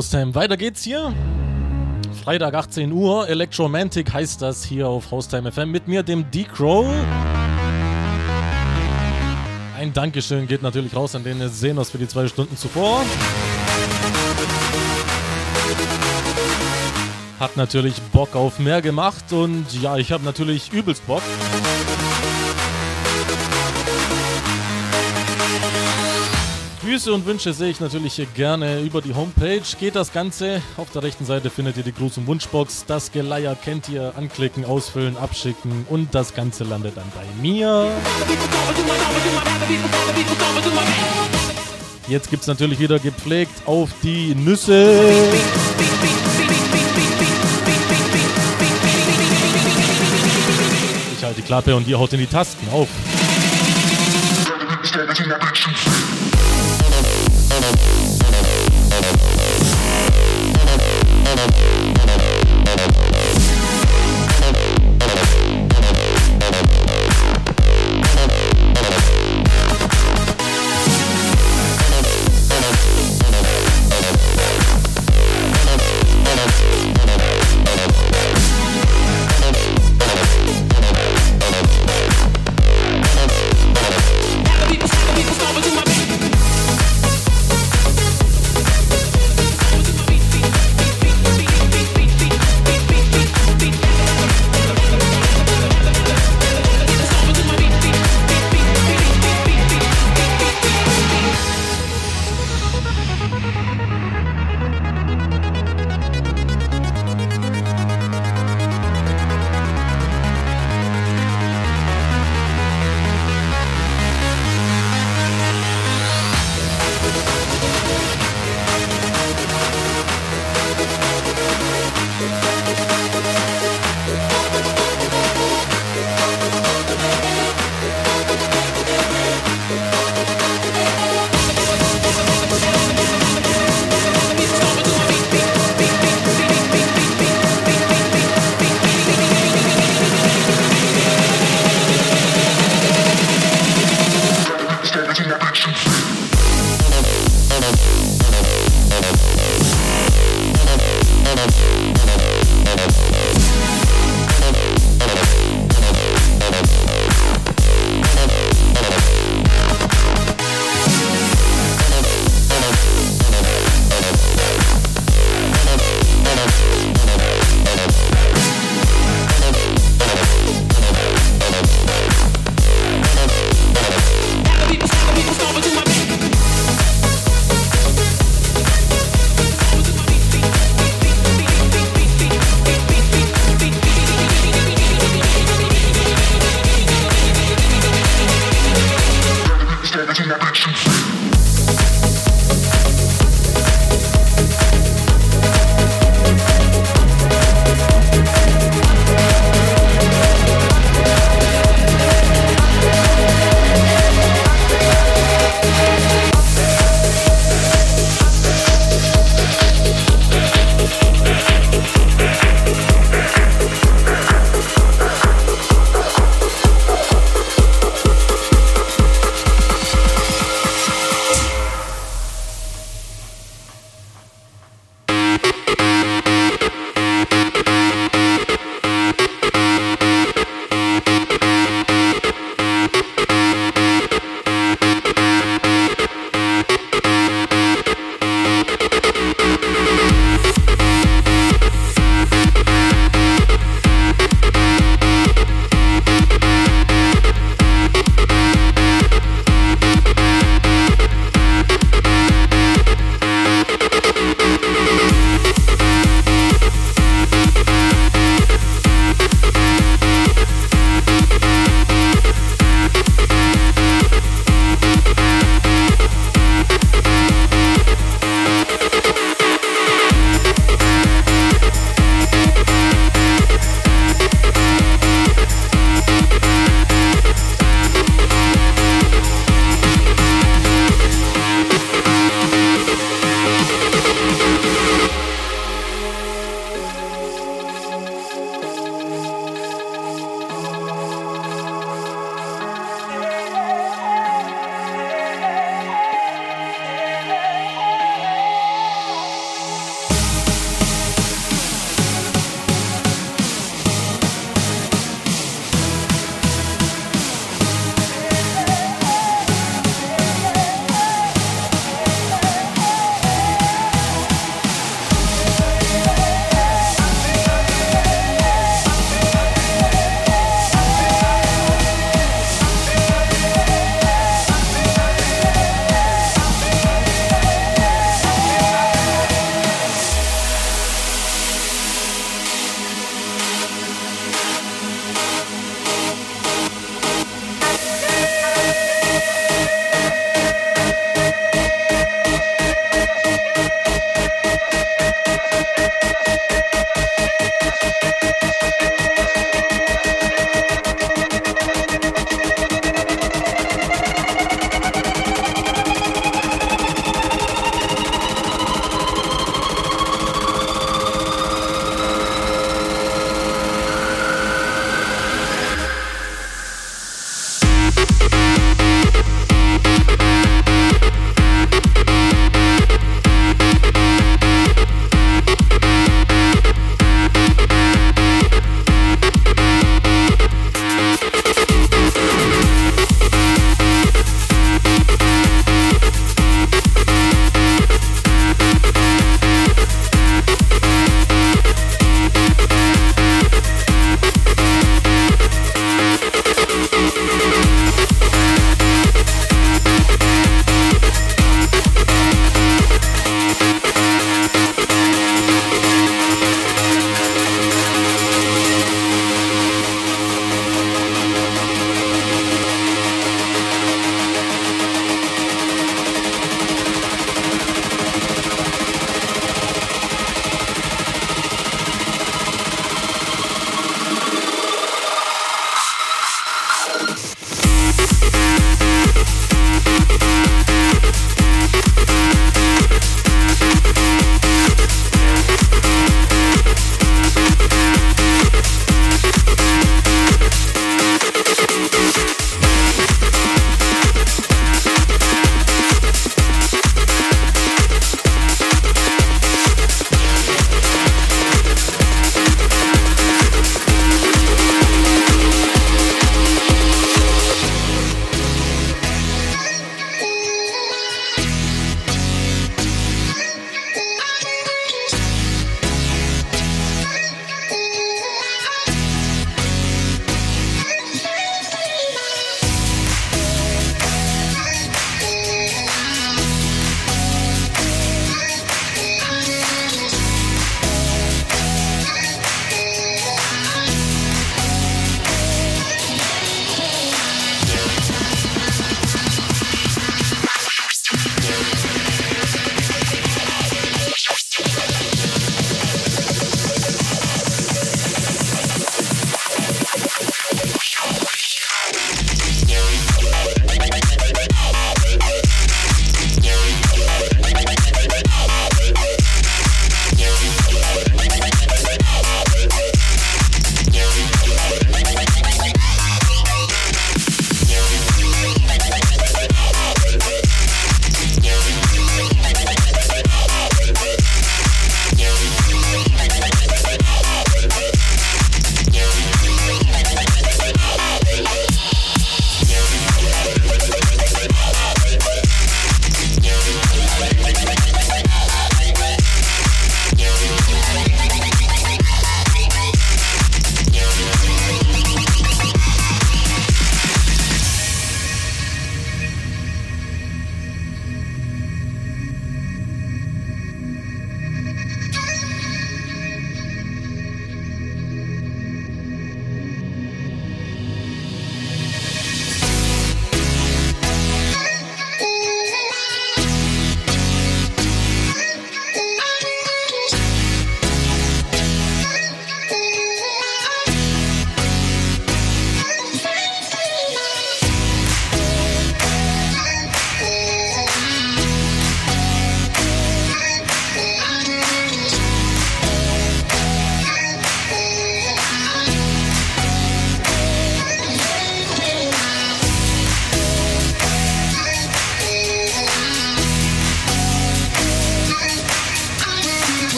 Haustime. Weiter geht's hier. Freitag 18 Uhr. Electromantic heißt das hier auf Haustime FM. Mit mir, dem D-Crow. Ein Dankeschön geht natürlich raus an den Senos für die zwei Stunden zuvor. Hat natürlich Bock auf mehr gemacht und ja, ich habe natürlich übelst Bock. Grüße und Wünsche sehe ich natürlich hier gerne über die Homepage. Geht das Ganze. Auf der rechten Seite findet ihr die Gruß- und Wunschbox. Das Geleier kennt ihr. Anklicken, ausfüllen, abschicken und das Ganze landet dann bei mir. Jetzt gibt es natürlich wieder gepflegt auf die Nüsse. Ich halte die Klappe und ihr haut in die Tasten auf. Thank you.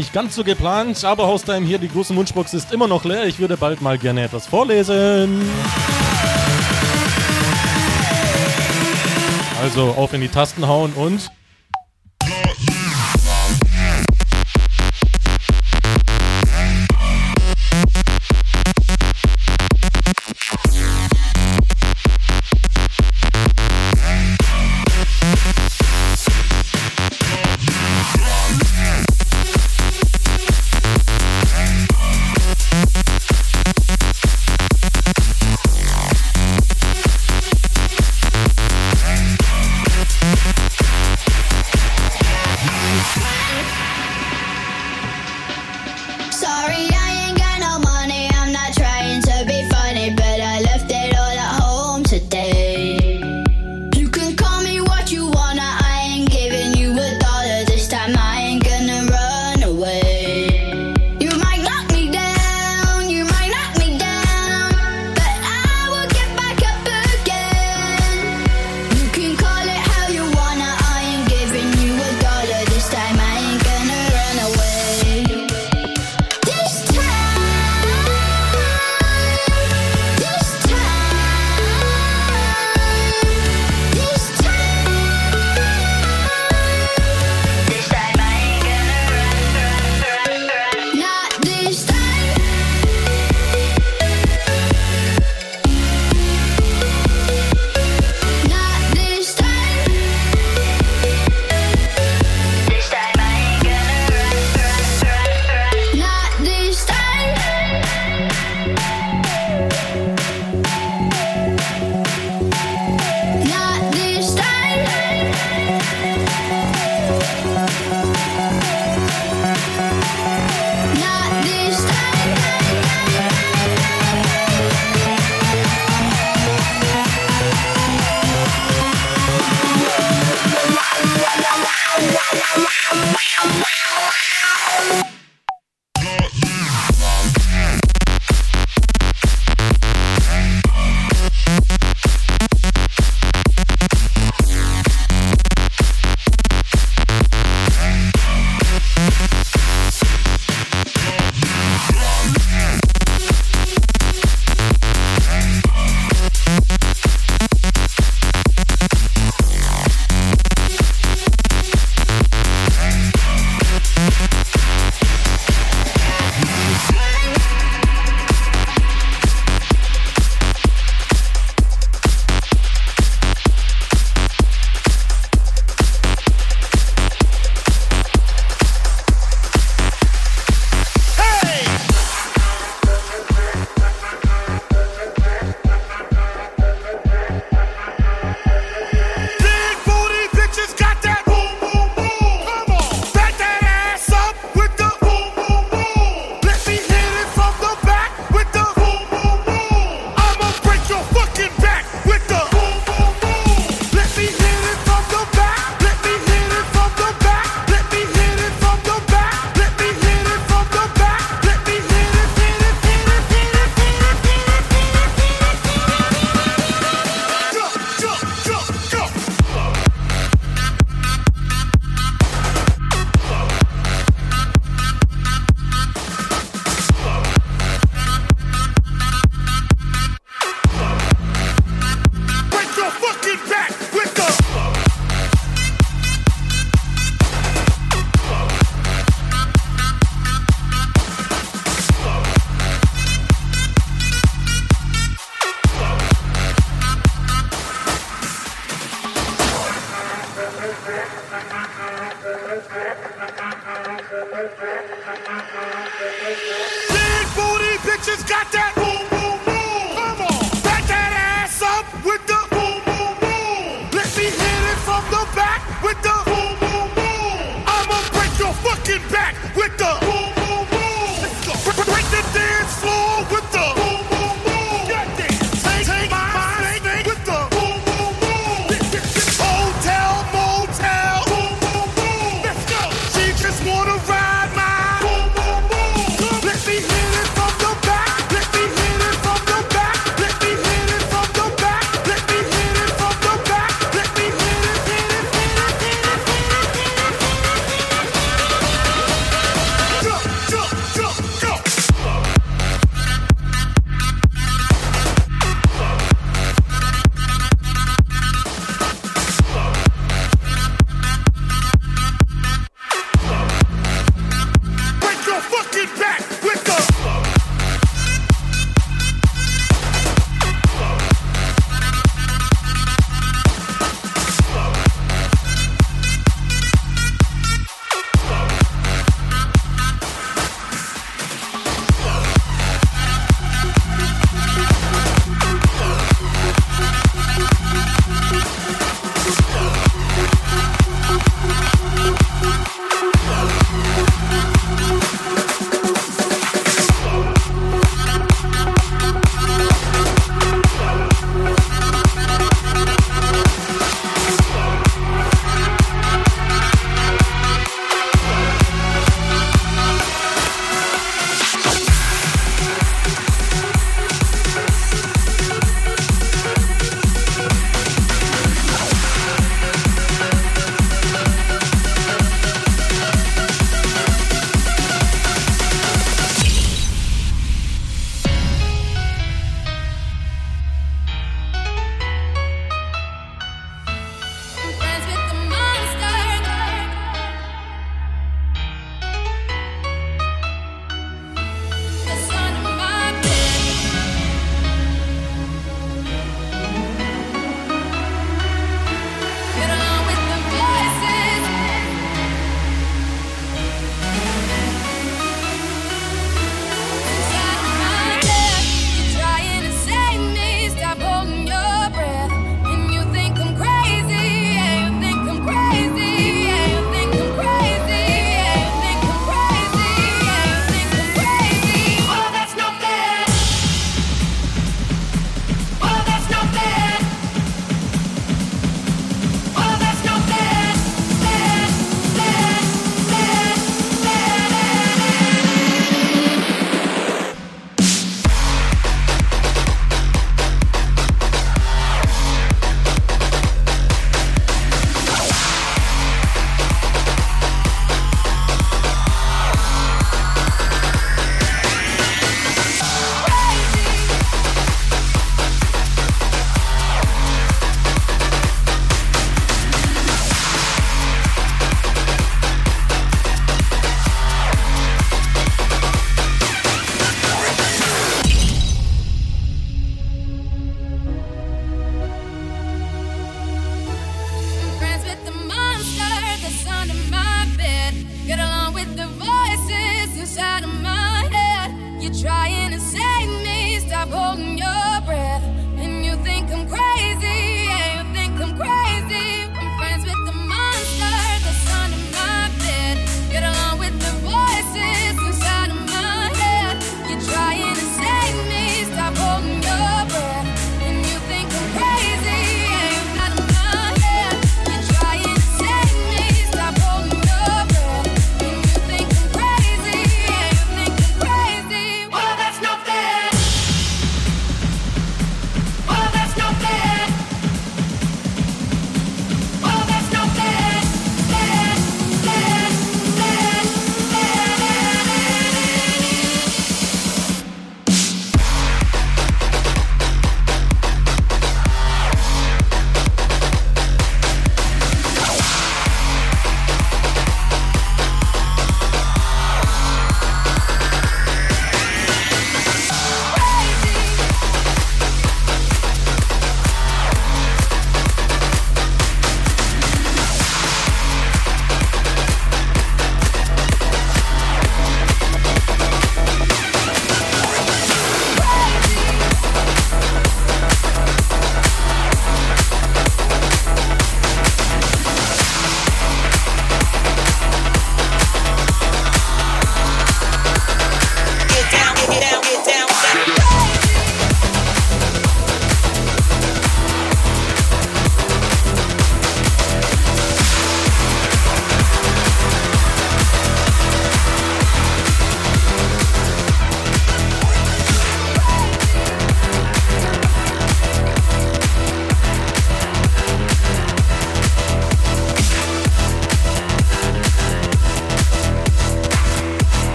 Nicht ganz so geplant, aber Haustime hier, die große Wunschbox ist immer noch leer. Ich würde bald mal gerne etwas vorlesen. Also auf in die Tasten hauen und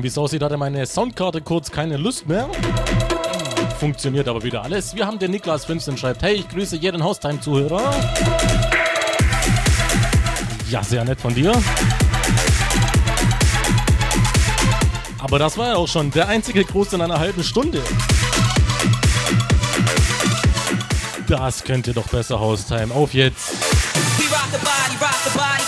wie es aussieht, hatte meine Soundkarte kurz keine Lust mehr. Funktioniert aber wieder alles. Wir haben den Niklas 15 schreibt, hey, ich grüße jeden Haustime-Zuhörer. Ja, sehr nett von dir. Aber das war ja auch schon der einzige Gruß in einer halben Stunde. Das könnte doch besser Haustime. Auf jetzt. rock the body, rock the body.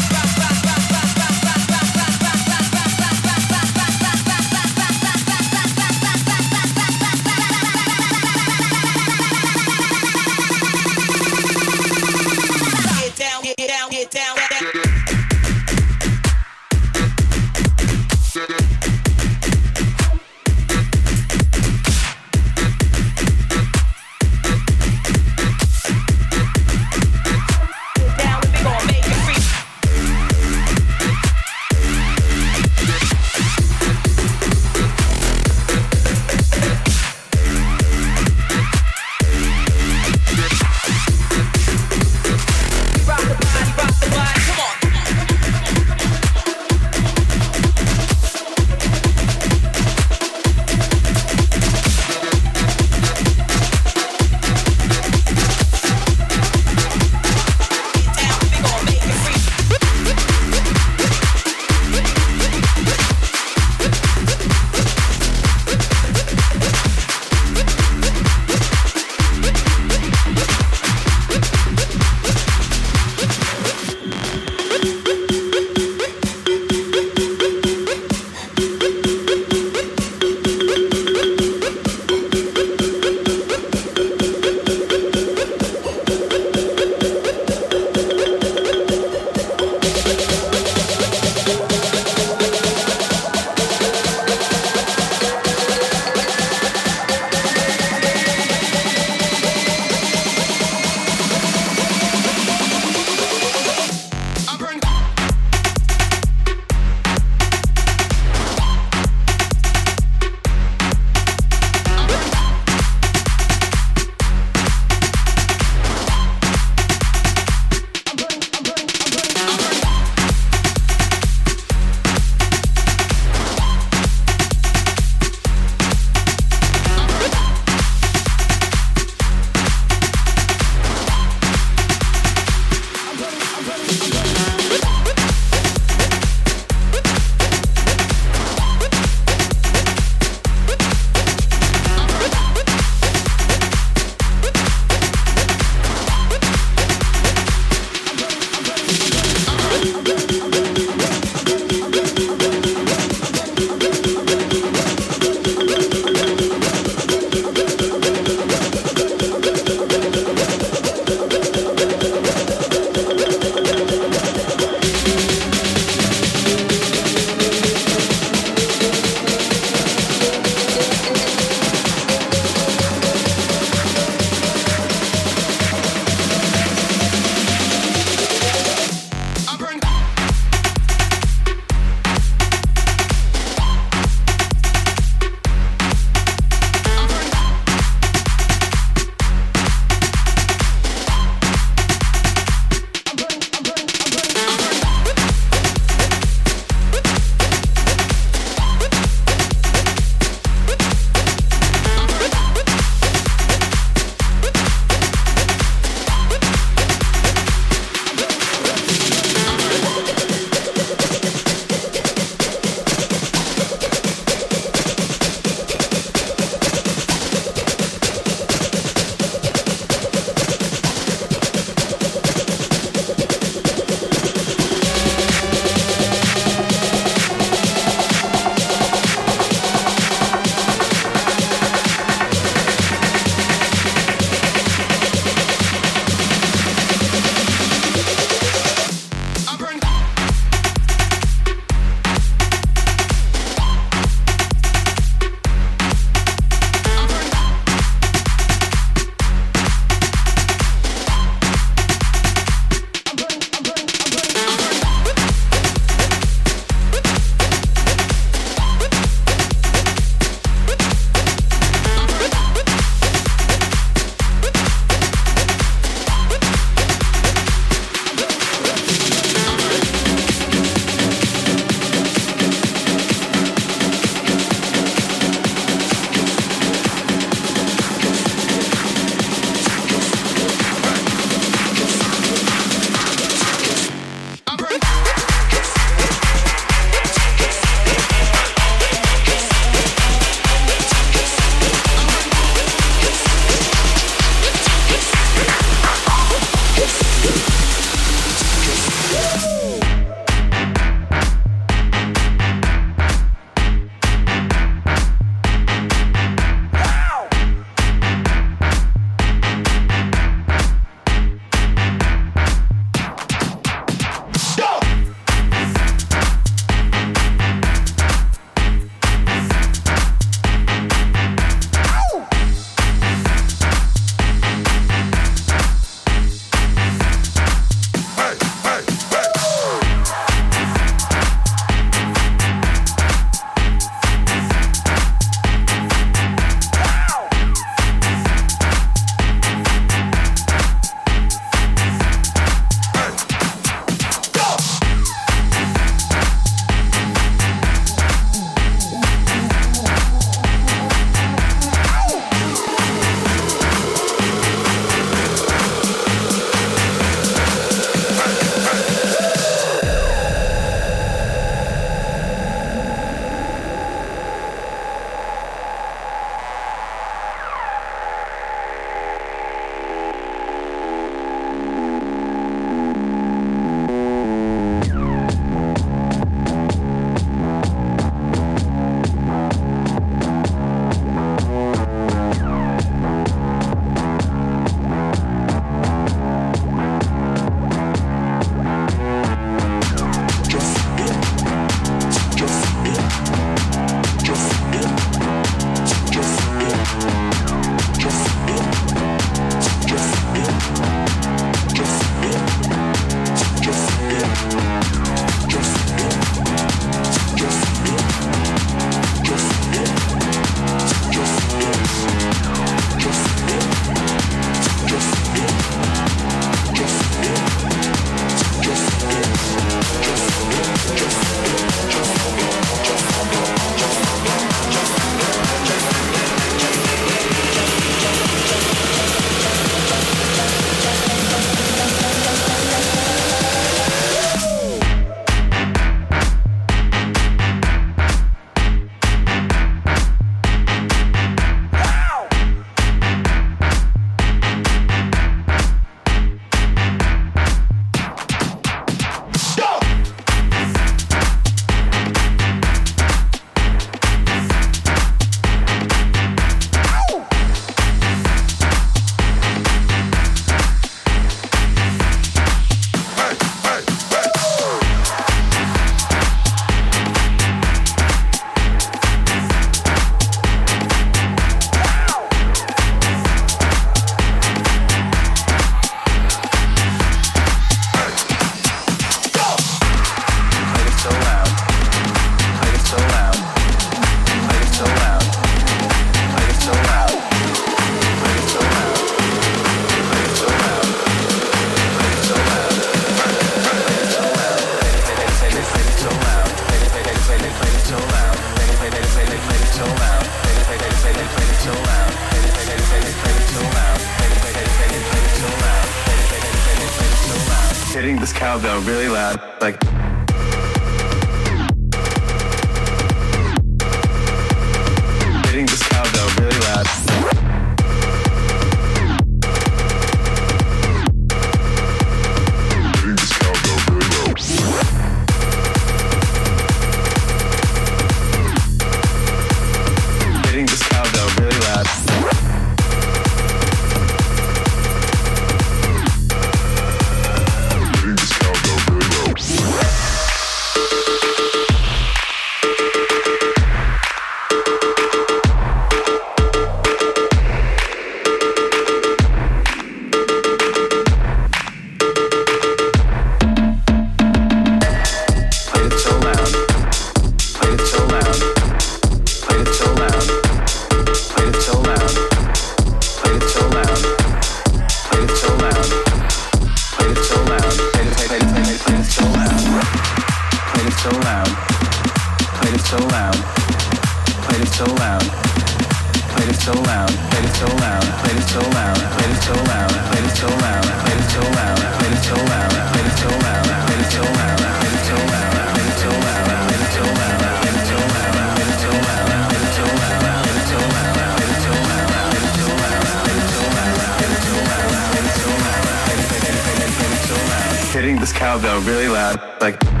This cowbell really loud, like.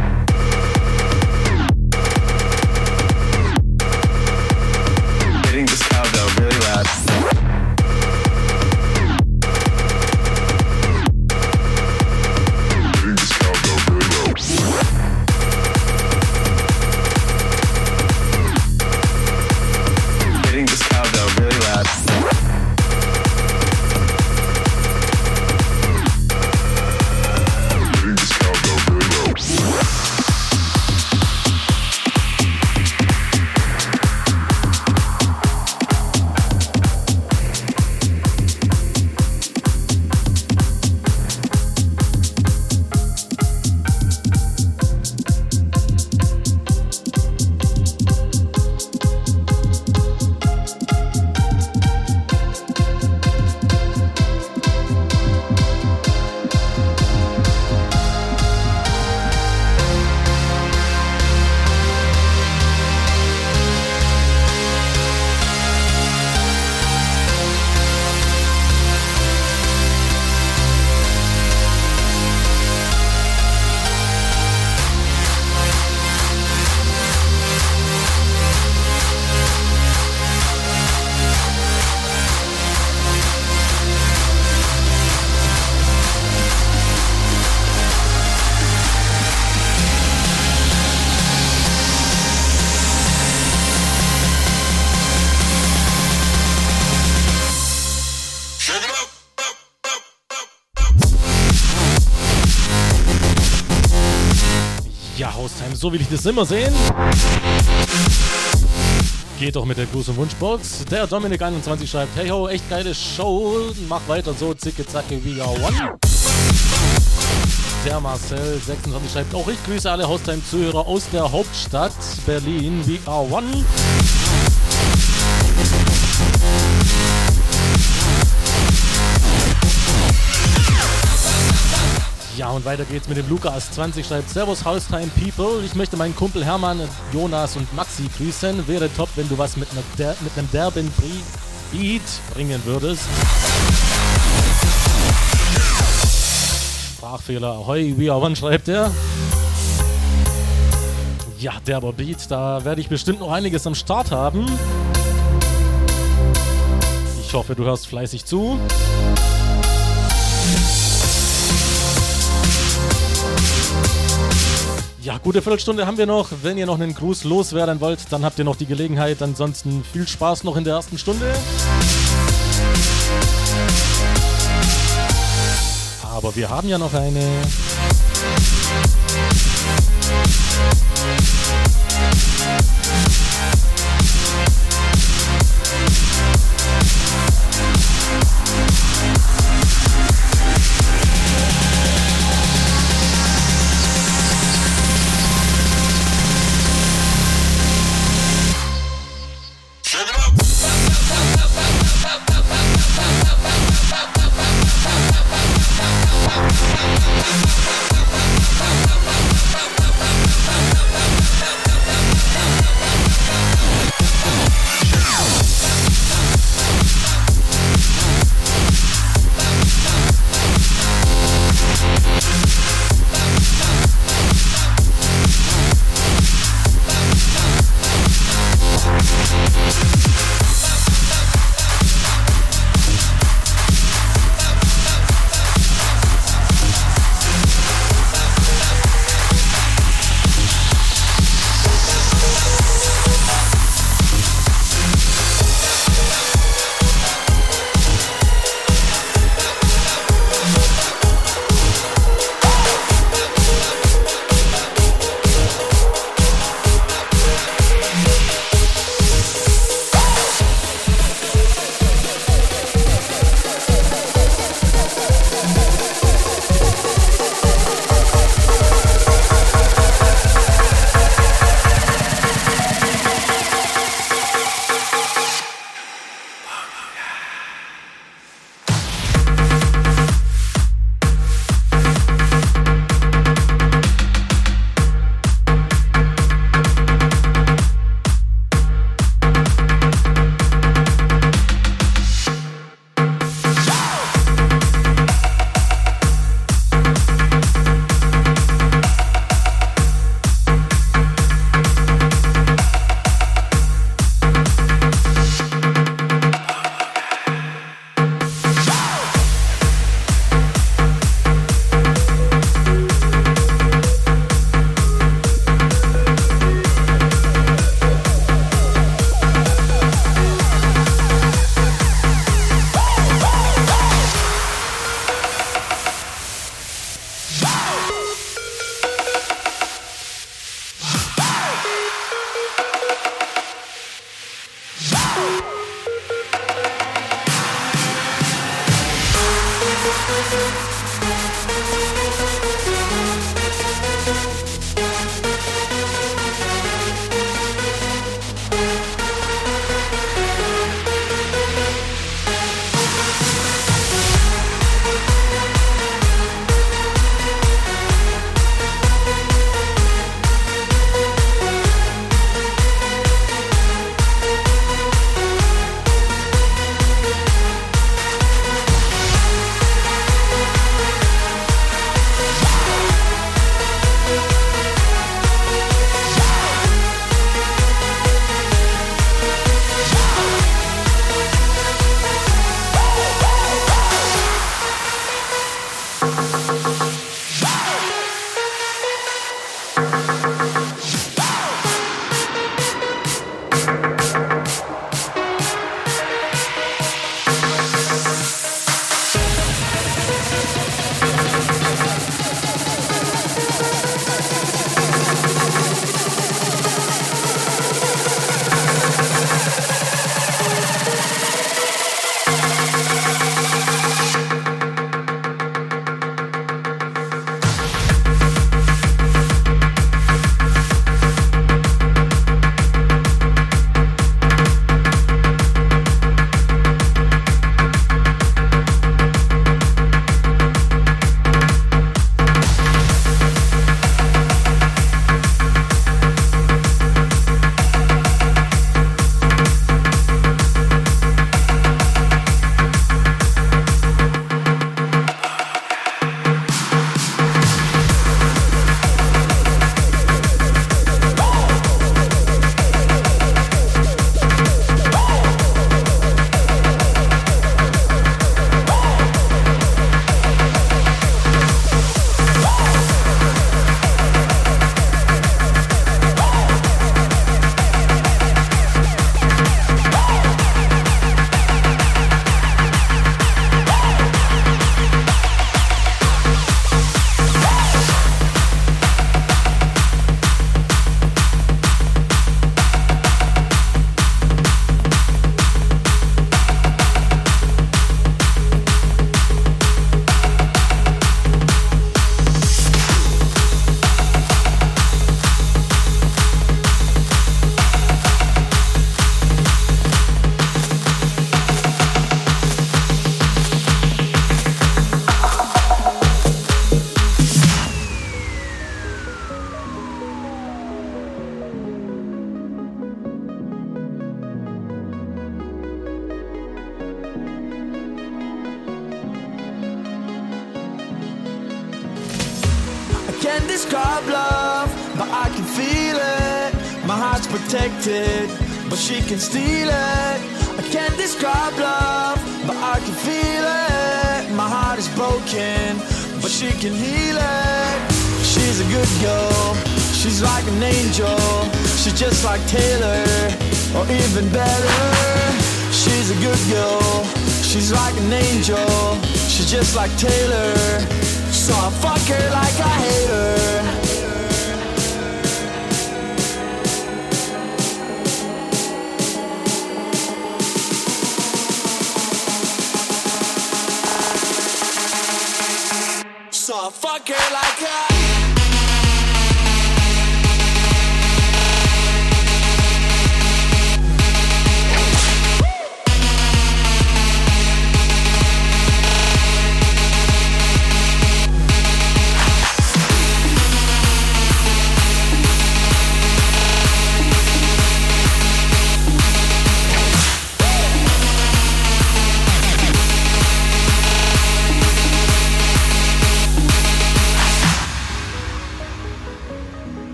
Will ich das immer sehen. Geht doch mit der Gruß- und Wunschbox. Der Dominik21 schreibt, hey ho, echt geile Show. Mach weiter so, zicke zacke, we are one. Der Marcel26 schreibt auch, ich grüße alle Haustime-Zuhörer aus der Hauptstadt Berlin, we are one. Und weiter geht's mit dem Lukas20 schreibt Servus Haustime People. Ich möchte meinen Kumpel Hermann, Jonas und Maxi grüßen. Wäre top, wenn du was mit, der, mit einem derben Beat bringen würdest. Sprachfehler. Ahoi, we are one, schreibt er. Ja, derber Beat, da werde ich bestimmt noch einiges am Start haben. Ich hoffe, du hörst fleißig zu. Ja, gute Viertelstunde haben wir noch. Wenn ihr noch einen Gruß loswerden wollt, dann habt ihr noch die Gelegenheit. Ansonsten viel Spaß noch in der ersten Stunde. Aber wir haben ja noch eine. Thank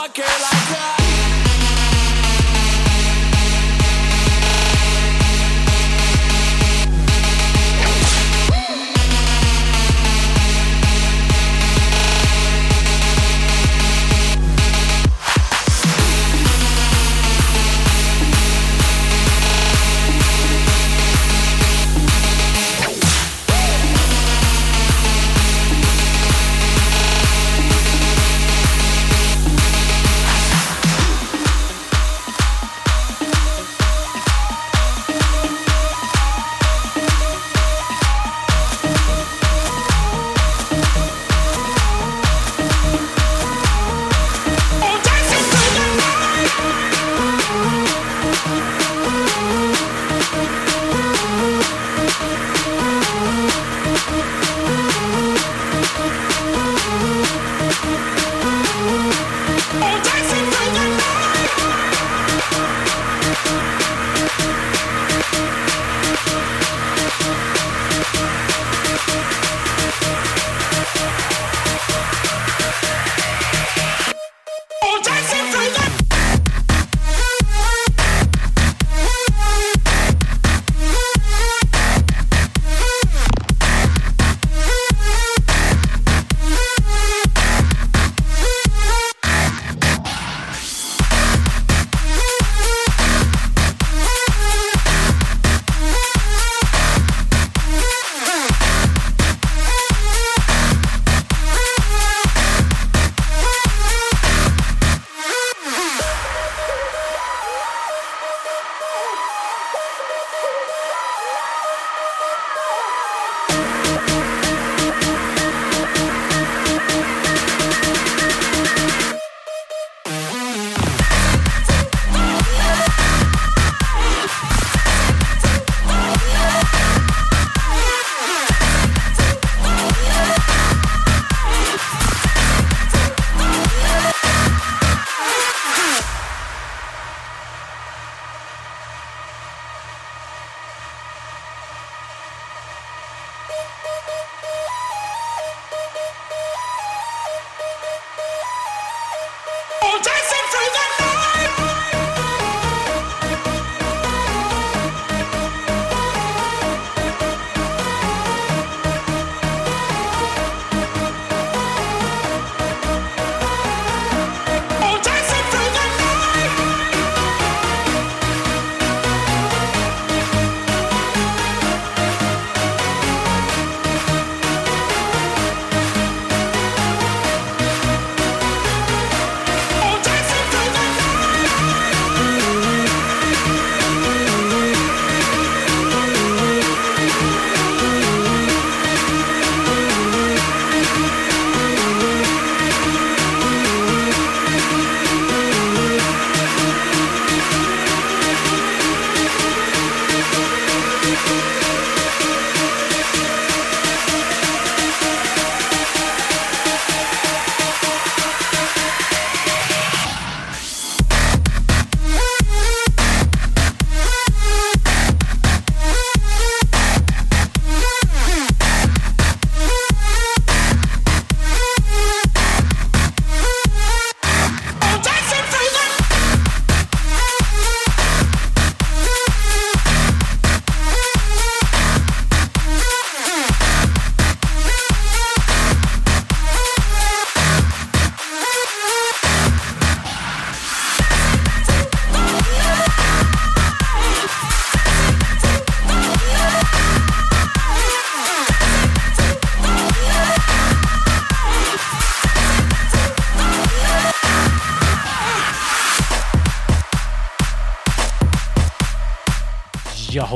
So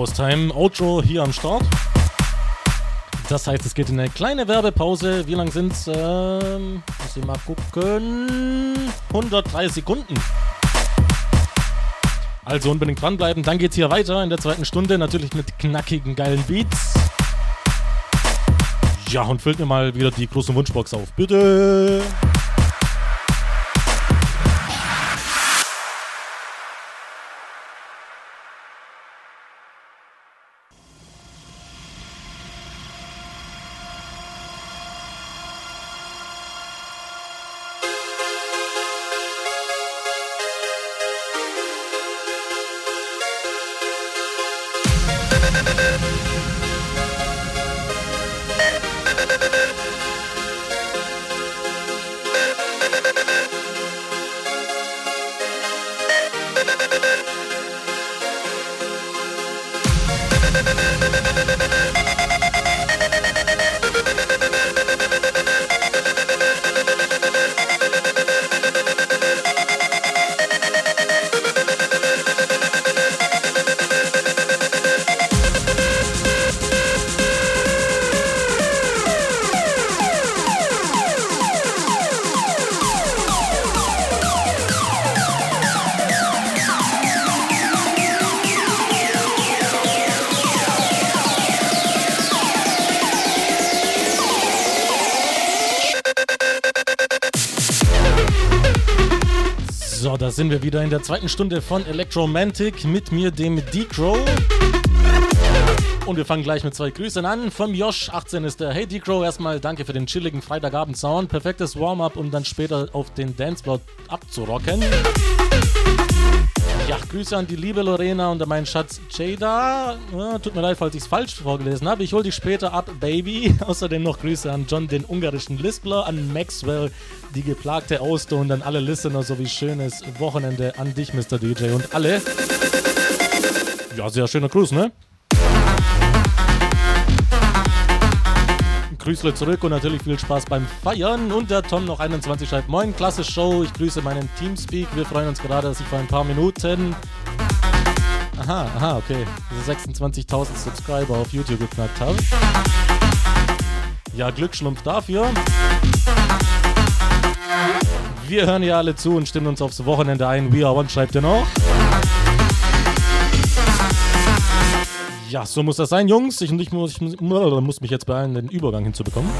Haustime, Outro hier am Start. Das heißt, es geht in eine kleine Werbepause. Wie lang sind es? Ähm, muss ich mal gucken. 103 Sekunden. Also unbedingt dranbleiben. Dann geht's hier weiter in der zweiten Stunde. Natürlich mit knackigen, geilen Beats. Ja, und füllt mir mal wieder die große Wunschbox auf. Bitte. Wieder in der zweiten Stunde von Electromantic mit mir, dem Decrow. Und wir fangen gleich mit zwei Grüßen an. Vom Josh, 18 ist der. Hey Decrow, erstmal danke für den chilligen Freitagabend-Sound. Perfektes Warm-up, um dann später auf den Dancefloor abzurocken. Ja, Grüße an die liebe Lorena und an meinen Schatz Jada. Ja, tut mir leid, falls ich es falsch vorgelesen habe. Ich hole dich später ab, Baby. Außerdem noch Grüße an John, den ungarischen Lispler, an Maxwell, die geplagte Auster und an alle Listener sowie schönes Wochenende an dich, Mr. DJ und alle. Ja, sehr schöner Gruß, ne? Grüßle zurück und natürlich viel Spaß beim Feiern. Und der Tom noch 21 schreibt: Moin, klasse Show. Ich grüße meinen Teamspeak. Wir freuen uns gerade, dass ich vor ein paar Minuten. Aha, aha, okay. Diese 26.000 Subscriber auf YouTube geknackt habe. Ja, Glücksschlumpf dafür. Wir hören ja alle zu und stimmen uns aufs Wochenende ein. We are one schreibt ihr noch. Ja, so muss das sein, Jungs. Ich, ich, muss, ich muss mich jetzt beeilen, den Übergang hinzubekommen.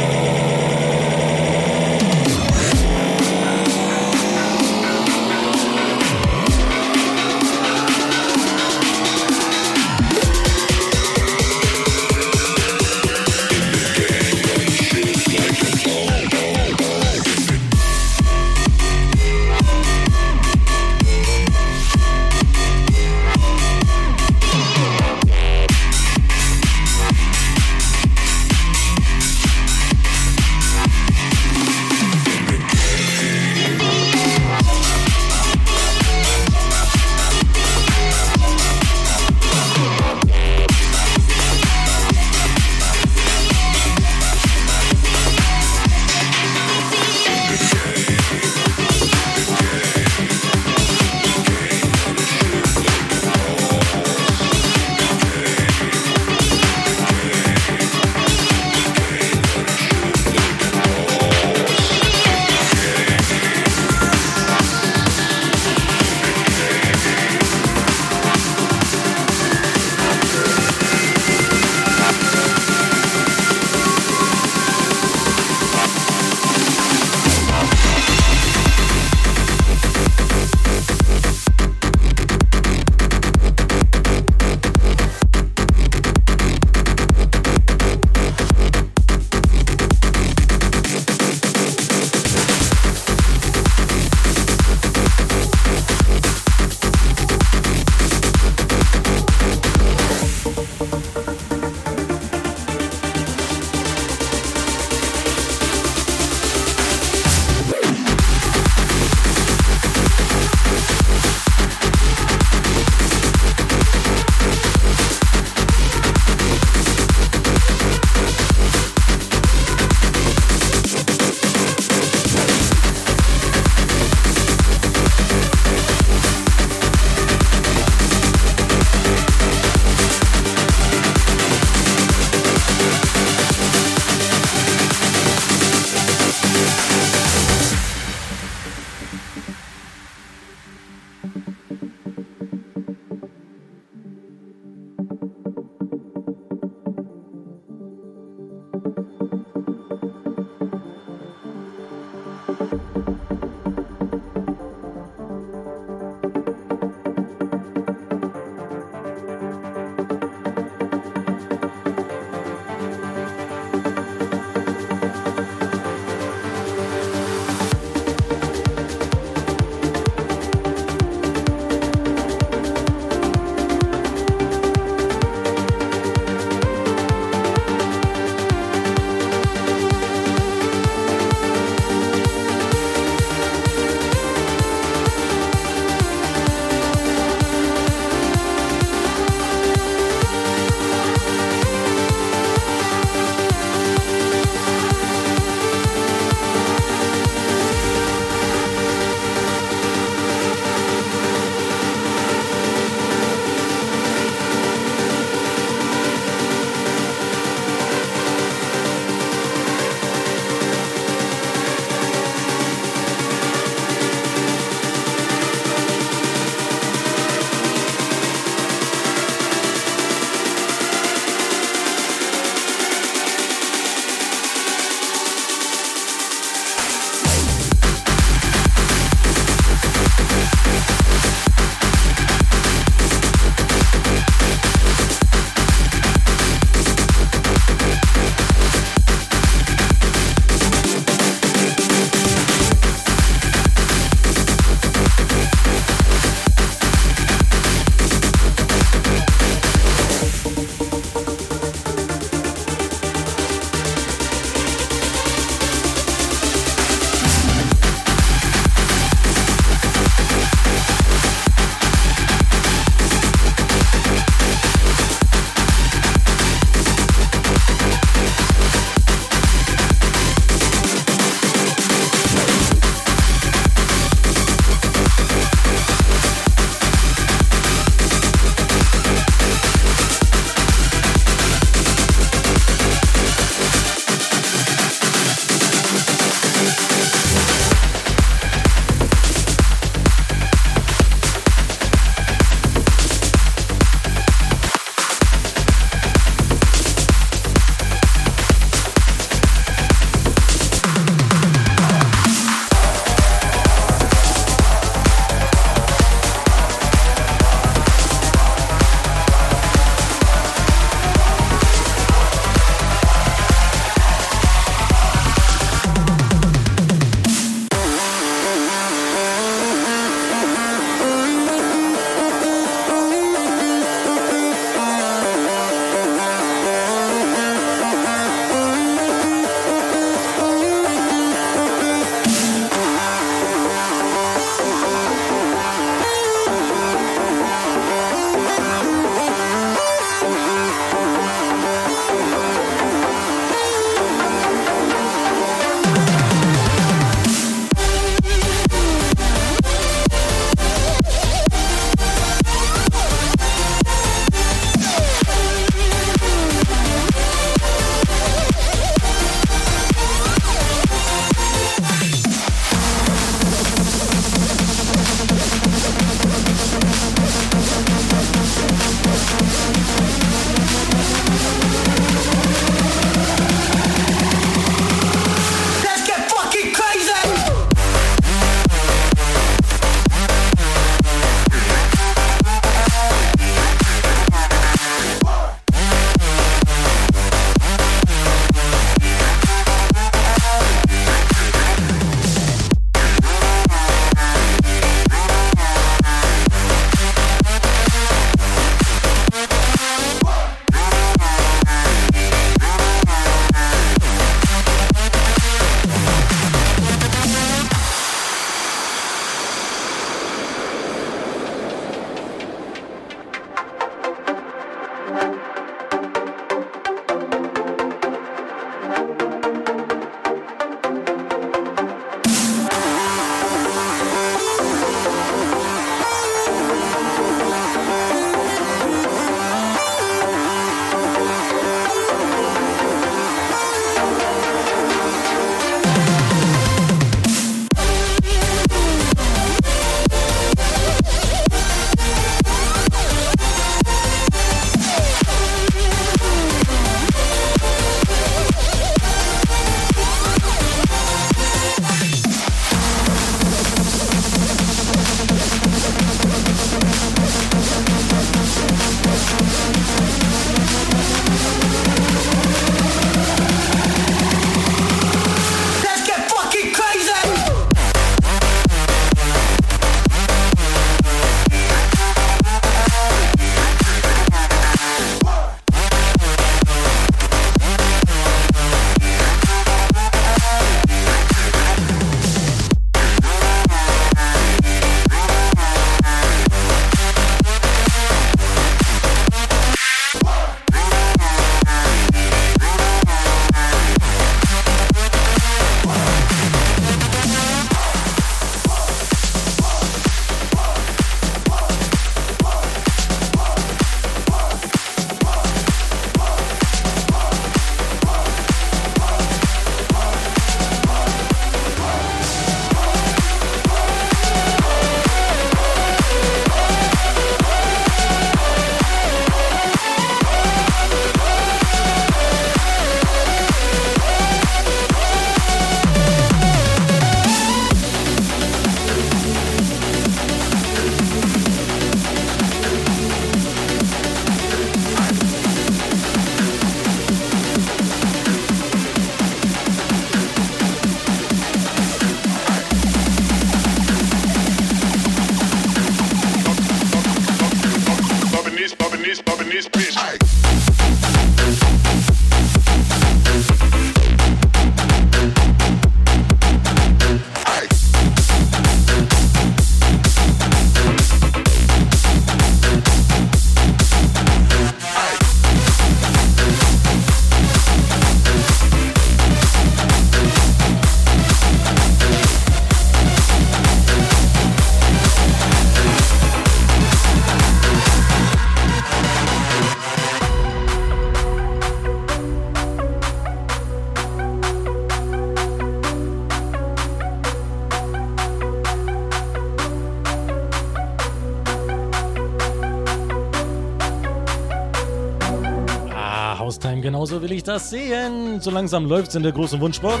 Das sehen. So langsam läuft es in der großen Wunschbox.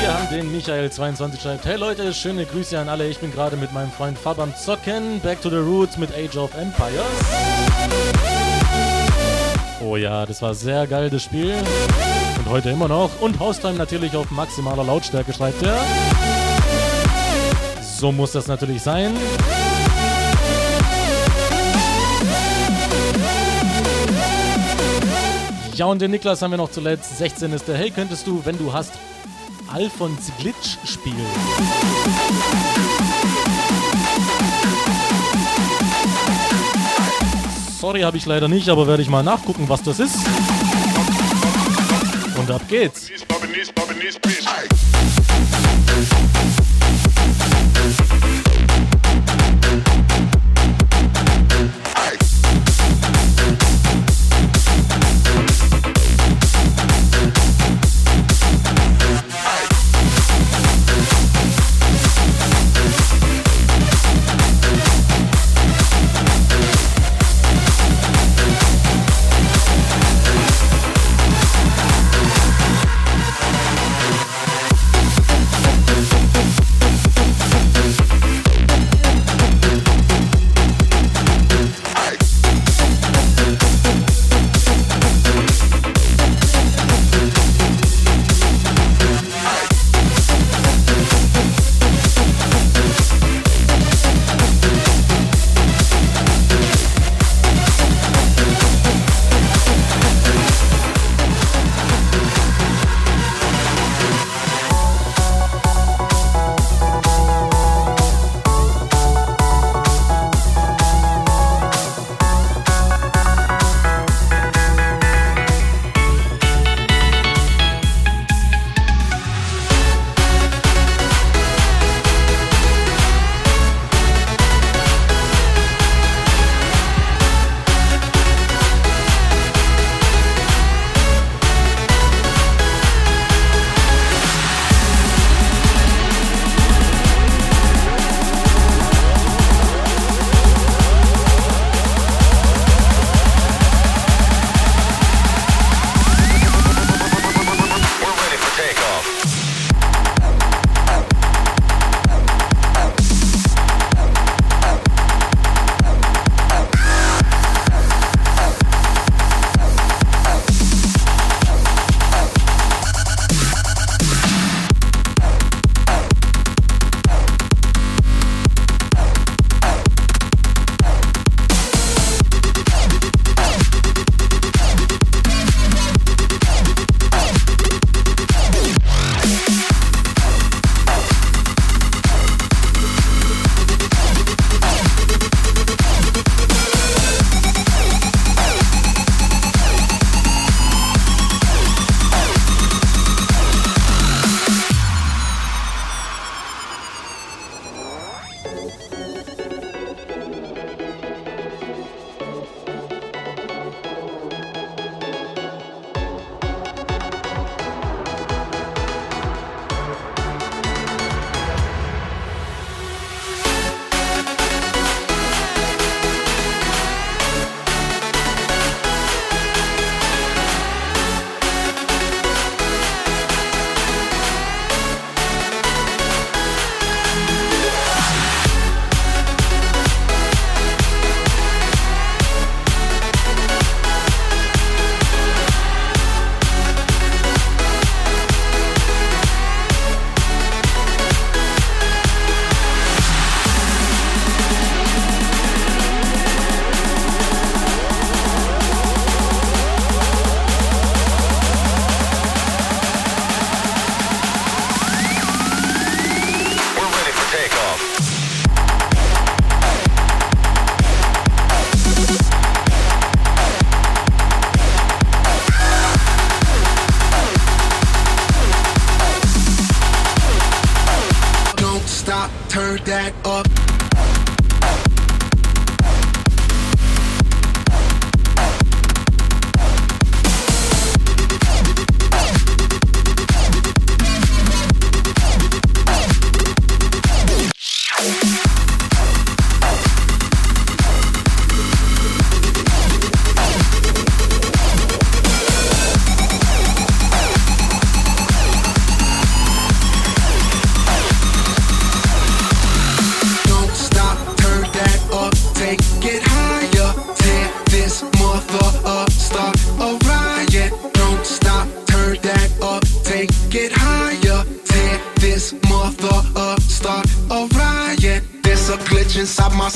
Wir haben den Michael22 schreibt: Hey Leute, schöne Grüße an alle. Ich bin gerade mit meinem Freund Fab am Zocken. Back to the Roots mit Age of Empires. Oh ja, das war sehr geil, das Spiel. Und heute immer noch. Und Haustime natürlich auf maximaler Lautstärke, schreibt er. So muss das natürlich sein. Ja, und den Niklas haben wir noch zuletzt. 16 ist der. Hey, könntest du, wenn du hast, Alfons Glitch spielen? Sorry, habe ich leider nicht, aber werde ich mal nachgucken, was das ist. Und ab geht's.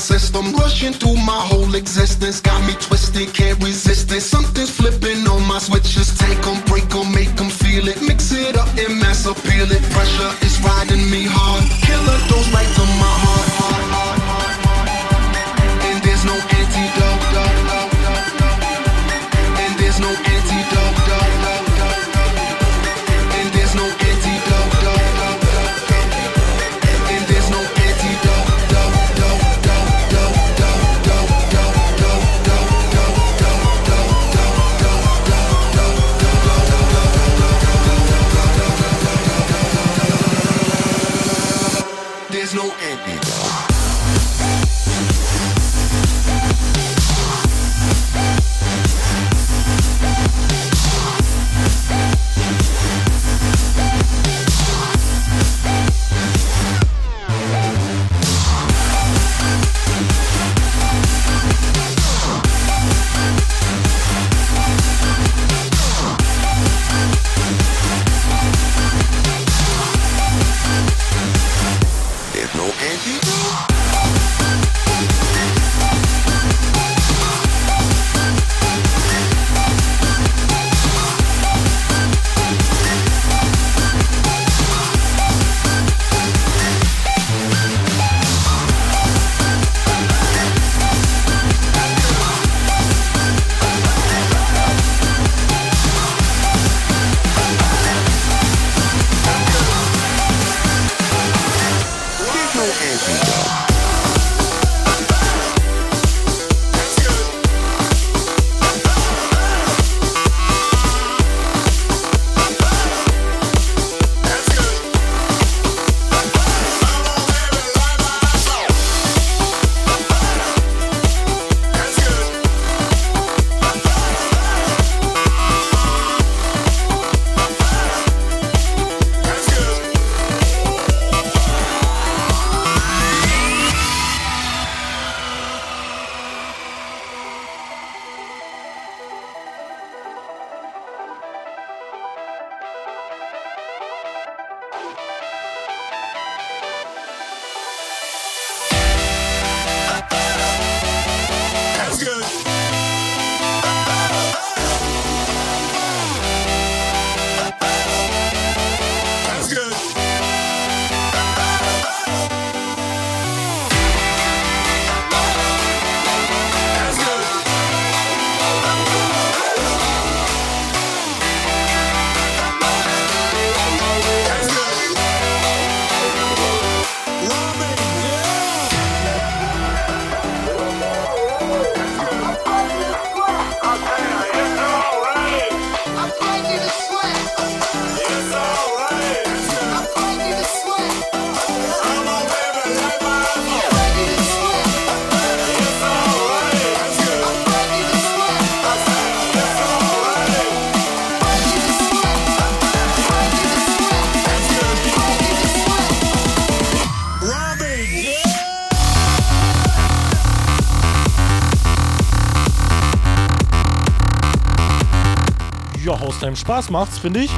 system rushing through my whole existence. Got me twisted, can't resist it. Something ja, aus deinem Spaß macht's, finde ich.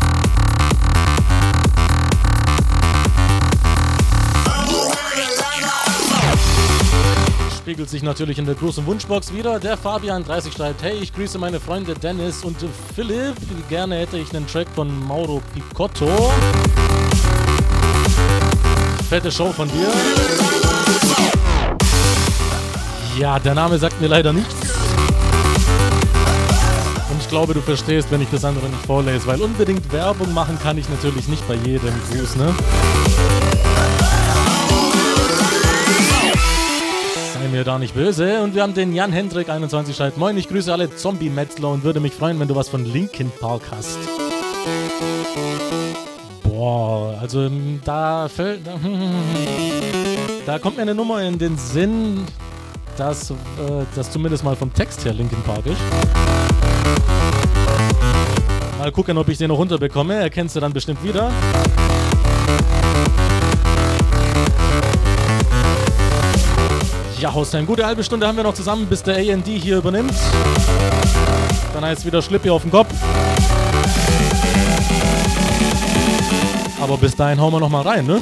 spiegelt sich natürlich in der großen Wunschbox wieder. Der Fabian 30 schreibt, hey, ich grüße meine Freunde Dennis und Philipp. Gerne hätte ich einen Track von Mauro Picotto. Fette Show von dir. Ja, der Name sagt mir leider nichts ich glaube, du verstehst, wenn ich das andere nicht vorlese, weil unbedingt Werbung machen kann ich natürlich nicht bei jedem Gruß, ne? Sei mir da nicht böse. Und wir haben den Jan Hendrik 21 schreibt: Moin, ich grüße alle Zombie-Metzler und würde mich freuen, wenn du was von Linkin Park hast. Boah, also ähm, da fällt. Da, kommt mir eine Nummer in den Sinn dass äh, das zumindest mal vom Text her Linkin Park ist. Mal gucken, ob ich den noch runterbekomme. Erkennst du dann bestimmt wieder. Ja, Haus, eine gute halbe Stunde haben wir noch zusammen, bis der AND hier übernimmt. Dann heißt wieder Schlippi auf den Kopf. Aber bis dahin hauen wir noch mal rein, ne?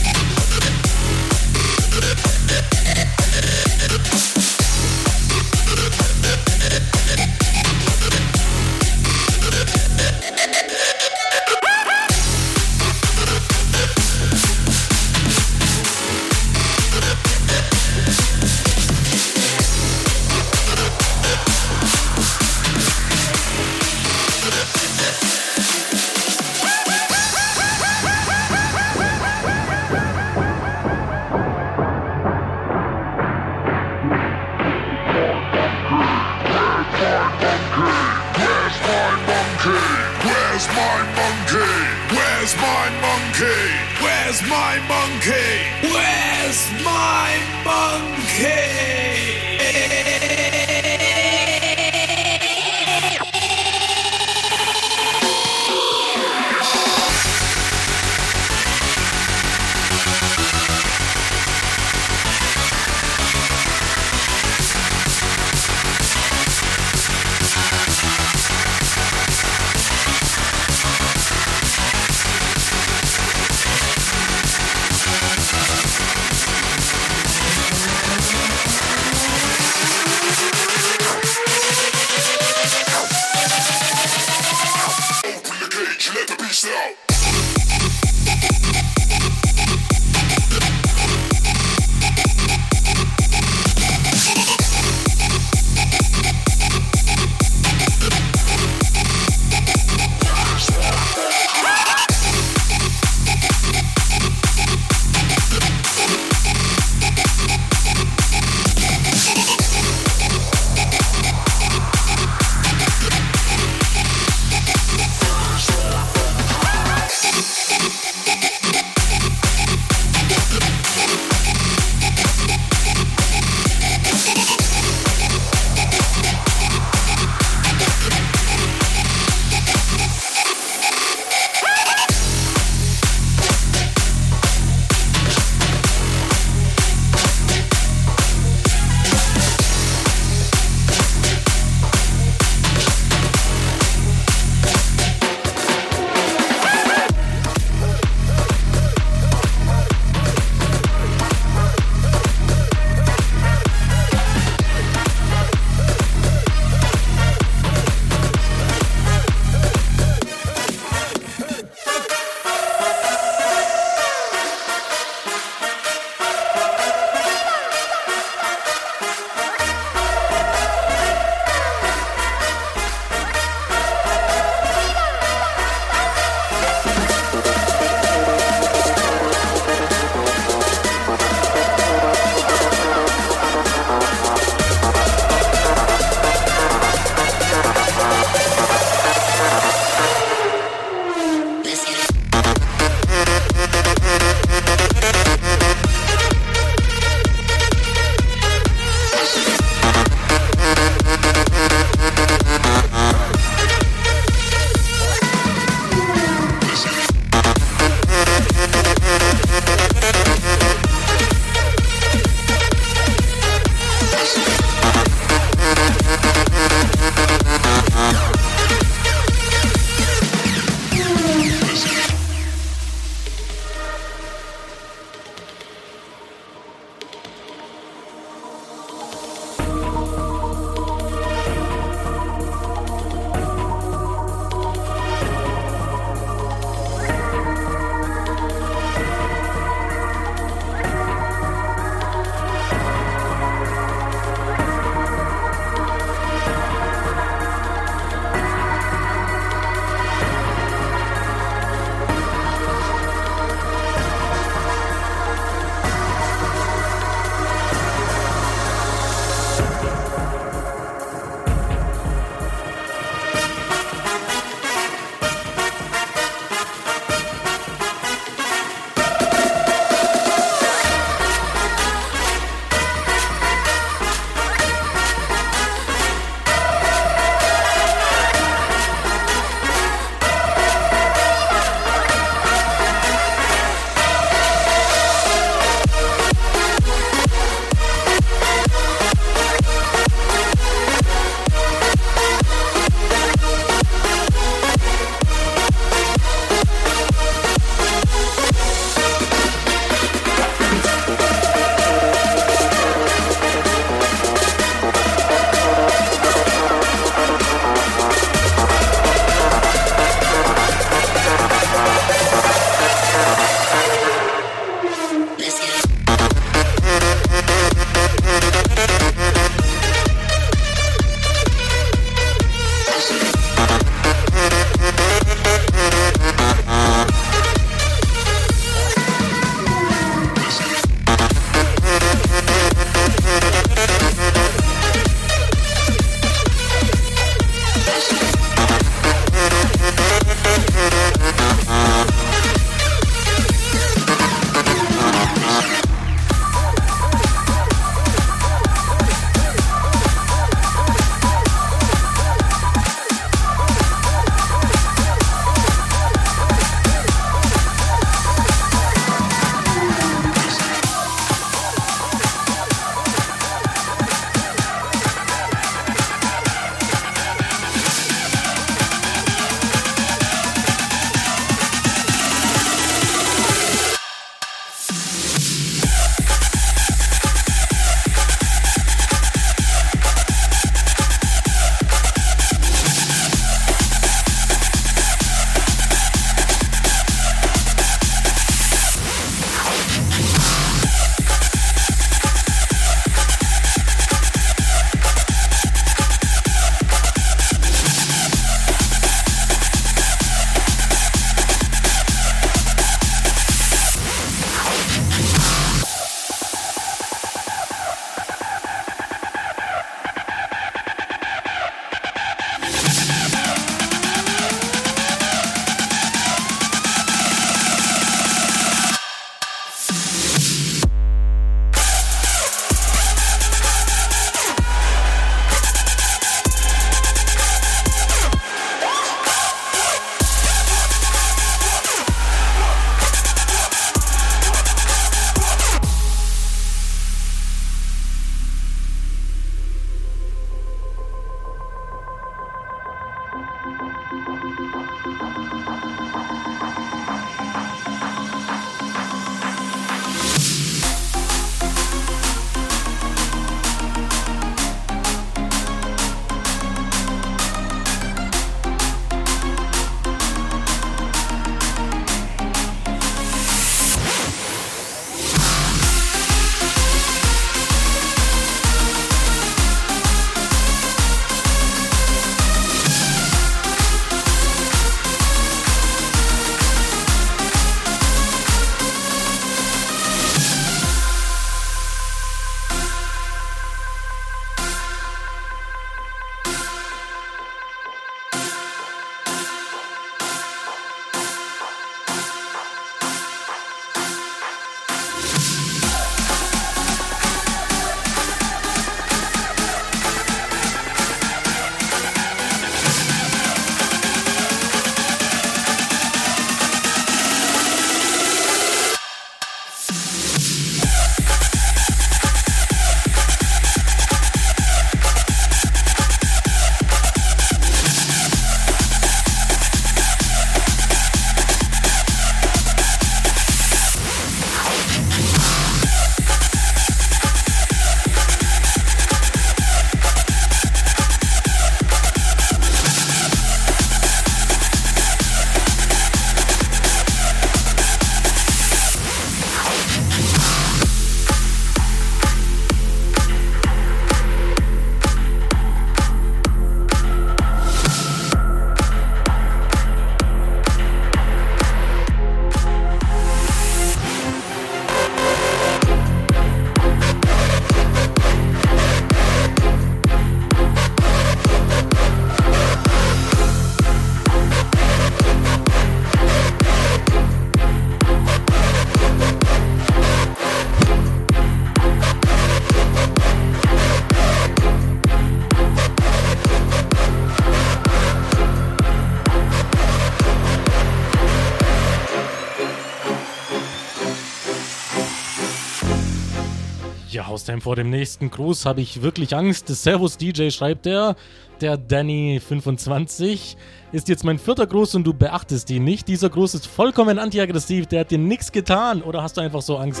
Haustime vor dem nächsten Gruß habe ich wirklich Angst. Servus DJ schreibt der. Der Danny25 ist jetzt mein vierter Gruß und du beachtest ihn nicht. Dieser Gruß ist vollkommen antiaggressiv. Der hat dir nichts getan. Oder hast du einfach so Angst?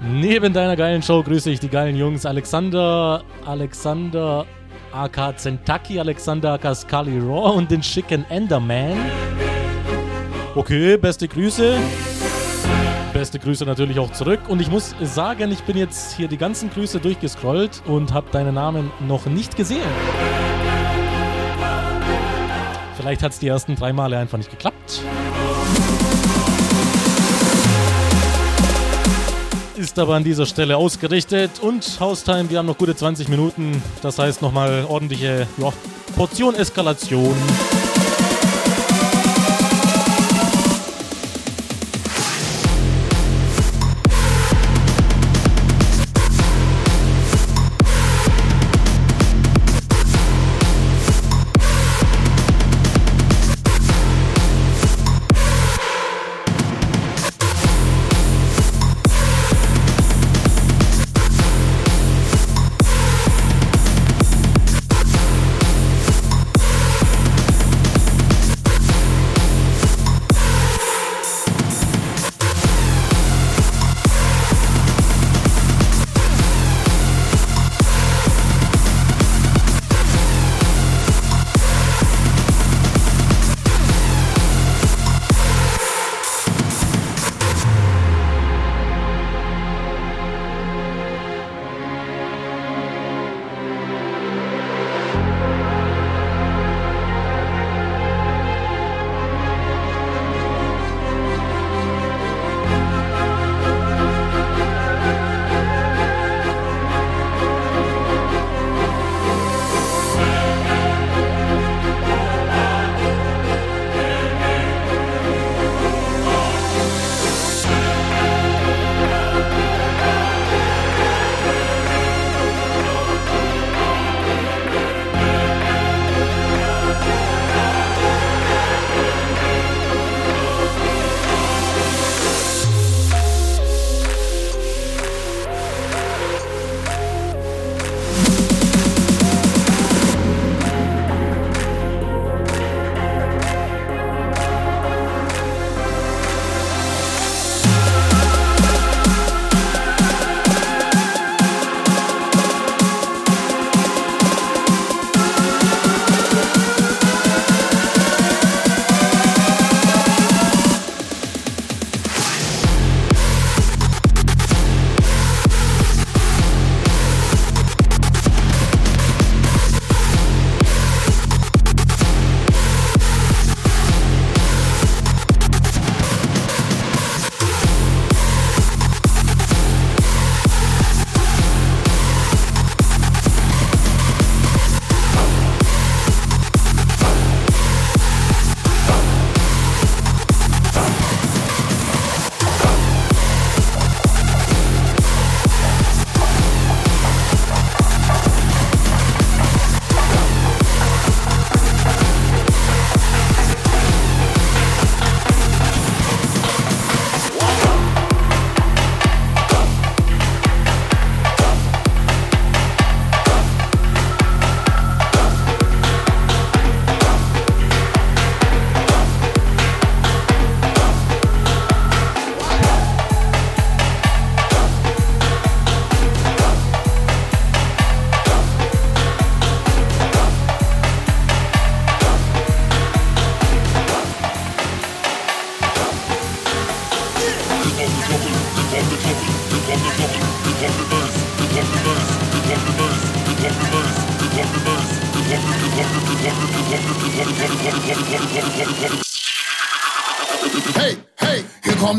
Neben deiner geilen Show grüße ich die geilen Jungs Alexander, Alexander aka Zentaki, Alexander aka Scully Raw und den schicken Enderman. Okay, beste Grüße. Beste Grüße natürlich auch zurück. Und ich muss sagen, ich bin jetzt hier die ganzen Grüße durchgescrollt und habe deinen Namen noch nicht gesehen. Vielleicht hat es die ersten drei Male einfach nicht geklappt. Ist aber an dieser Stelle ausgerichtet und Haustime, wir haben noch gute 20 Minuten. Das heißt nochmal ordentliche ja, Portion Eskalation.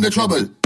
The trouble.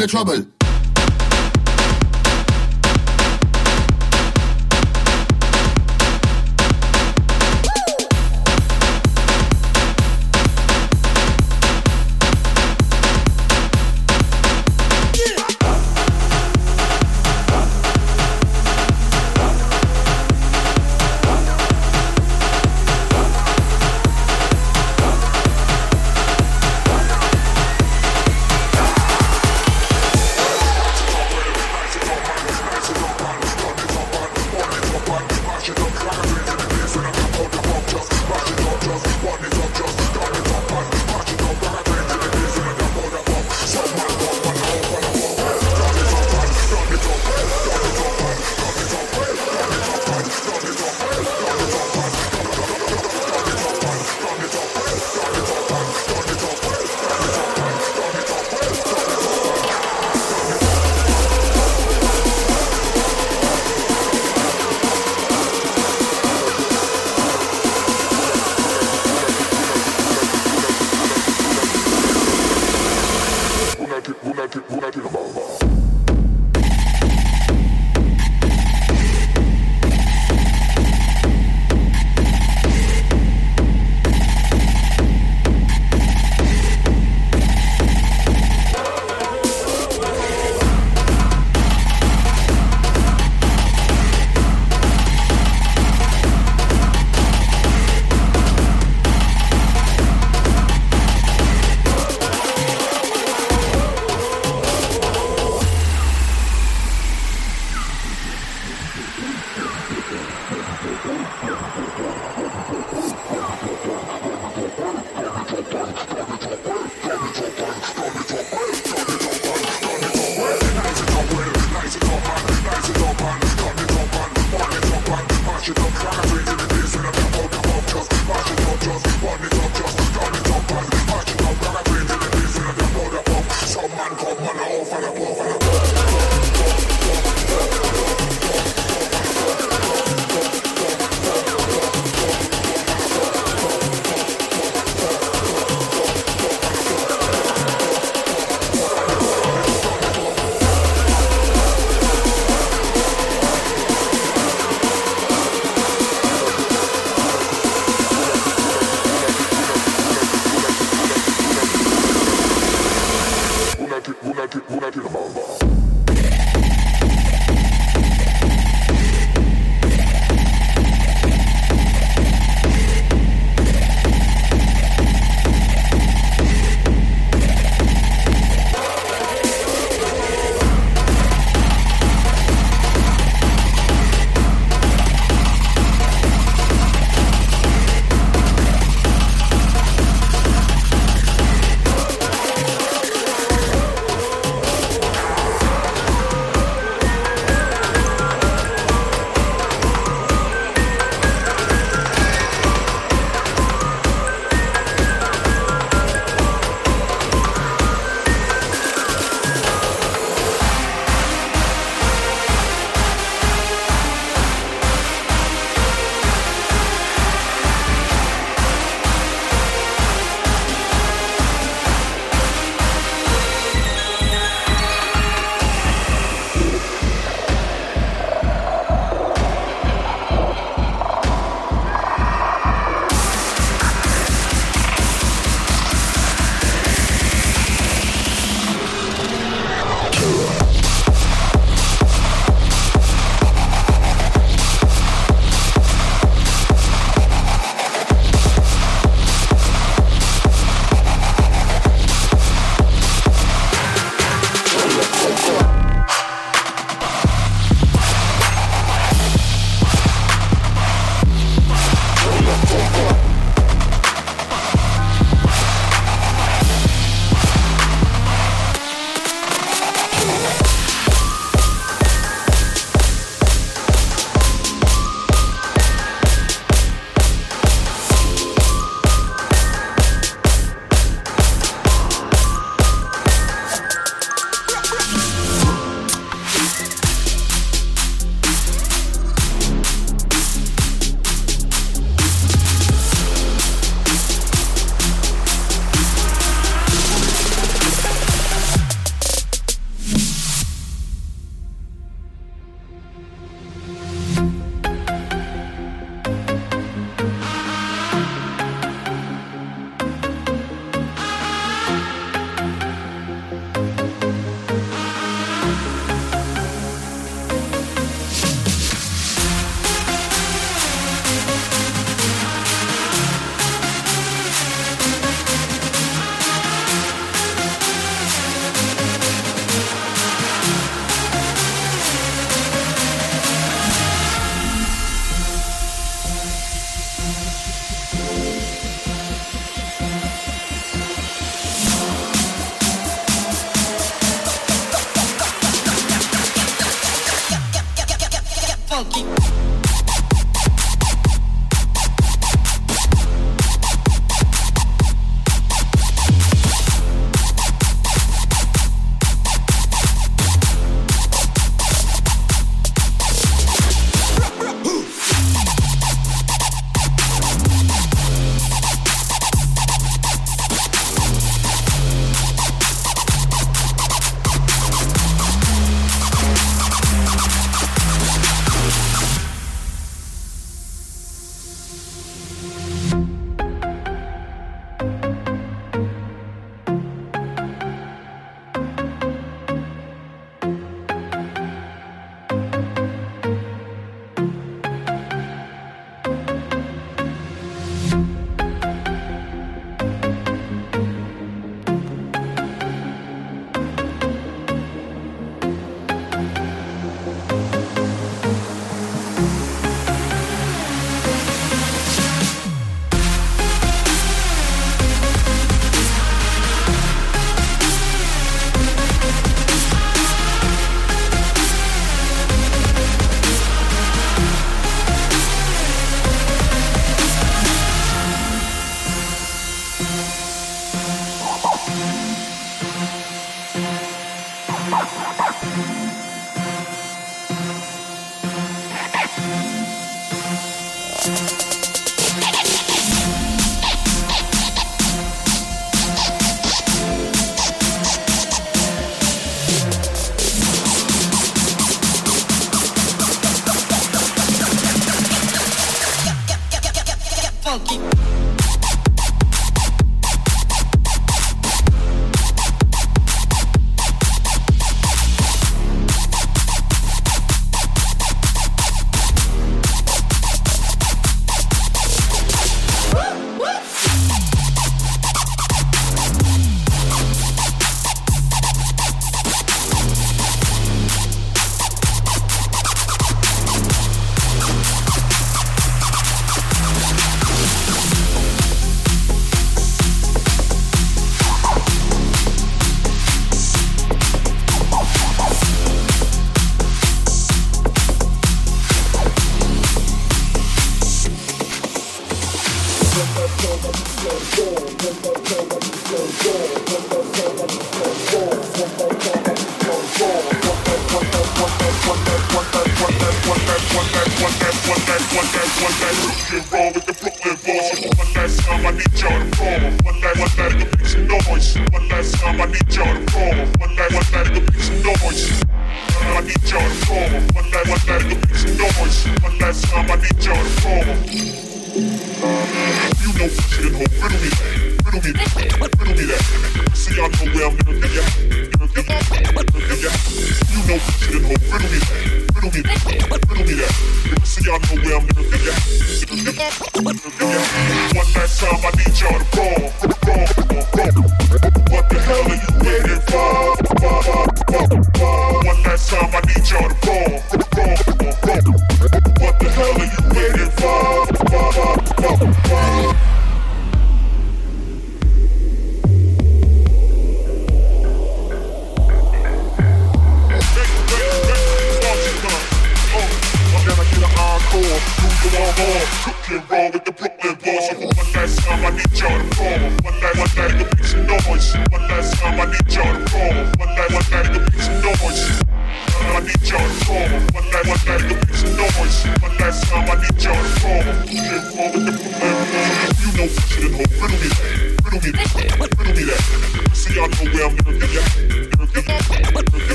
The trouble.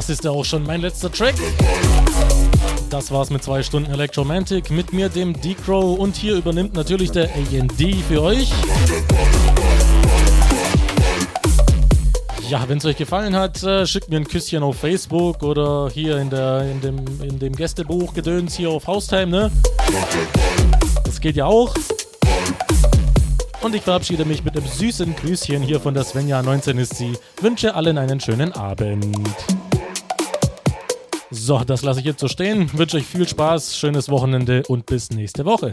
Das ist ja auch schon mein letzter Track. Das war's mit zwei Stunden Electromantic mit mir, dem D-Crow und hier übernimmt natürlich der AND für euch. Ja, wenn es euch gefallen hat, äh, schickt mir ein Küsschen auf Facebook oder hier in, der, in, dem, in dem Gästebuch Gedöns hier auf Haustime, ne? Das geht ja auch. Und ich verabschiede mich mit einem süßen Grüßchen hier von der Svenja, 19 ist sie. Wünsche allen einen schönen Abend. So, das lasse ich jetzt so stehen. Wünsche euch viel Spaß, schönes Wochenende und bis nächste Woche.